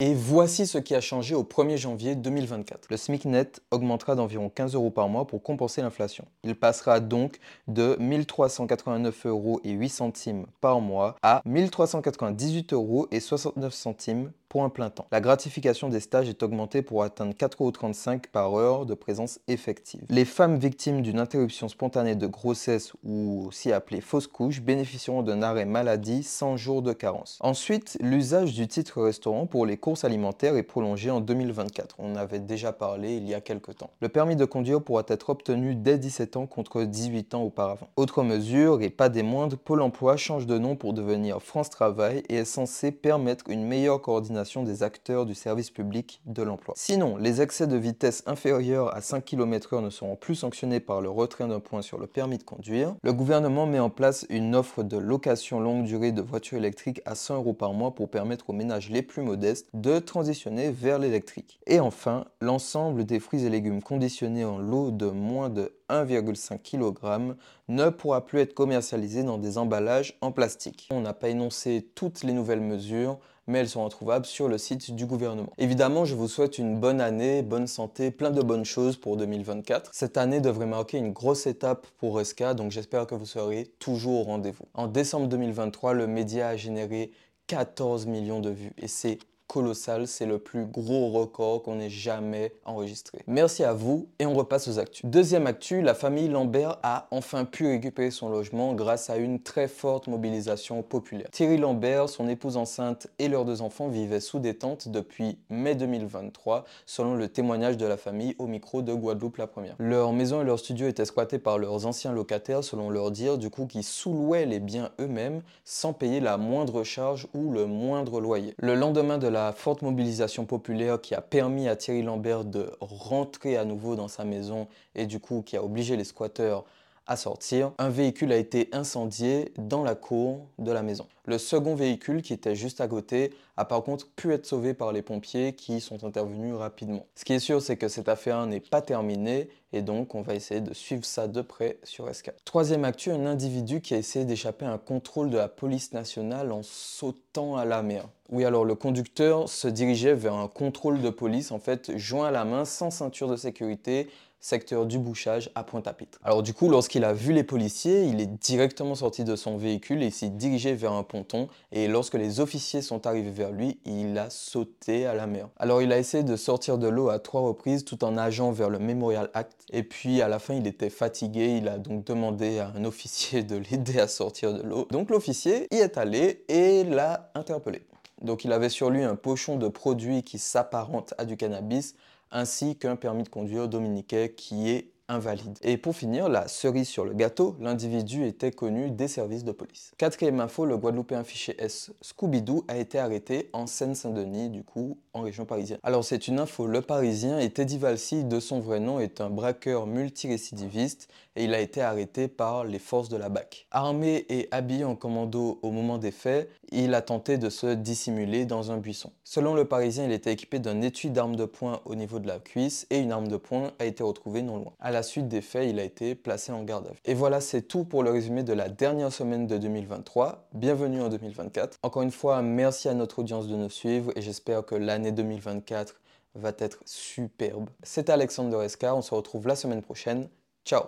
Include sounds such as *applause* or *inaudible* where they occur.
Et voici ce qui a changé au 1er janvier 2024. Le SMIC net augmentera d'environ 15 euros par mois pour compenser l'inflation. Il passera donc de 1389 euros et 8 centimes par mois à 1398 euros et 69 centimes un plein temps. La gratification des stages est augmentée pour atteindre 4,35 euros par heure de présence effective. Les femmes victimes d'une interruption spontanée de grossesse ou aussi appelée fausse couche bénéficieront d'un arrêt maladie sans jour de carence. Ensuite, l'usage du titre restaurant pour les courses alimentaires est prolongé en 2024. On avait déjà parlé il y a quelques temps. Le permis de conduire pourra être obtenu dès 17 ans contre 18 ans auparavant. Autre mesure, et pas des moindres, Pôle emploi change de nom pour devenir France Travail et est censé permettre une meilleure coordination des acteurs du service public de l'emploi. Sinon, les excès de vitesse inférieurs à 5 km/h ne seront plus sanctionnés par le retrait d'un point sur le permis de conduire. Le gouvernement met en place une offre de location longue durée de voitures électriques à 100 euros par mois pour permettre aux ménages les plus modestes de transitionner vers l'électrique. Et enfin, l'ensemble des fruits et légumes conditionnés en lot de moins de 1,5 kg ne pourra plus être commercialisé dans des emballages en plastique. On n'a pas énoncé toutes les nouvelles mesures, mais elles sont retrouvables sur le site du gouvernement. Évidemment, je vous souhaite une bonne année, bonne santé, plein de bonnes choses pour 2024. Cette année devrait marquer une grosse étape pour Resca, donc j'espère que vous serez toujours au rendez-vous. En décembre 2023, le média a généré 14 millions de vues et c'est colossal, c'est le plus gros record qu'on ait jamais enregistré. Merci à vous et on repasse aux actus. Deuxième actu, la famille Lambert a enfin pu récupérer son logement grâce à une très forte mobilisation populaire. Thierry Lambert, son épouse enceinte et leurs deux enfants vivaient sous détente depuis mai 2023, selon le témoignage de la famille au micro de Guadeloupe la première. Leur maison et leur studio étaient squattés par leurs anciens locataires, selon leur dire, du coup qui sous-louaient les biens eux-mêmes sans payer la moindre charge ou le moindre loyer. Le lendemain de la forte mobilisation populaire qui a permis à Thierry Lambert de rentrer à nouveau dans sa maison et du coup qui a obligé les squatteurs à sortir, un véhicule a été incendié dans la cour de la maison. Le second véhicule qui était juste à côté a par contre pu être sauvé par les pompiers qui sont intervenus rapidement. Ce qui est sûr, c'est que cette affaire n'est pas terminée et donc on va essayer de suivre ça de près sur S4. Troisième actu, un individu qui a essayé d'échapper à un contrôle de la police nationale en sautant à la mer. Oui, alors le conducteur se dirigeait vers un contrôle de police, en fait, joint à la main, sans ceinture de sécurité, secteur du bouchage à Pointe-à-Pitre. Alors du coup, lorsqu'il a vu les policiers, il est directement sorti de son véhicule et s'est dirigé vers un ponton. Et lorsque les officiers sont arrivés vers lui, il a sauté à la mer. Alors il a essayé de sortir de l'eau à trois reprises tout en nageant vers le Memorial Act. Et puis à la fin, il était fatigué. Il a donc demandé à un *laughs* officier de l'aider à sortir de l'eau. Donc l'officier y est allé et l'a interpellé. Donc il avait sur lui un pochon de produits qui s'apparente à du cannabis ainsi qu'un permis de conduire dominicain qui est invalide. Et pour finir, la cerise sur le gâteau, l'individu était connu des services de police. Quatrième info, le Guadeloupéen fiché S Scooby-Doo a été arrêté en Seine-Saint-Denis, du coup, région parisienne. Alors c'est une info, le Parisien et Teddy Valsi, de son vrai nom, est un braqueur multirécidiviste et il a été arrêté par les forces de la BAC. Armé et habillé en commando au moment des faits, il a tenté de se dissimuler dans un buisson. Selon le Parisien, il était équipé d'un étui d'arme de poing au niveau de la cuisse et une arme de poing a été retrouvée non loin. À la suite des faits, il a été placé en garde à vue. Et voilà, c'est tout pour le résumé de la dernière semaine de 2023. Bienvenue en 2024. Encore une fois, merci à notre audience de nous suivre et j'espère que l'année 2024 va être superbe. C'est Alexandre de on se retrouve la semaine prochaine. Ciao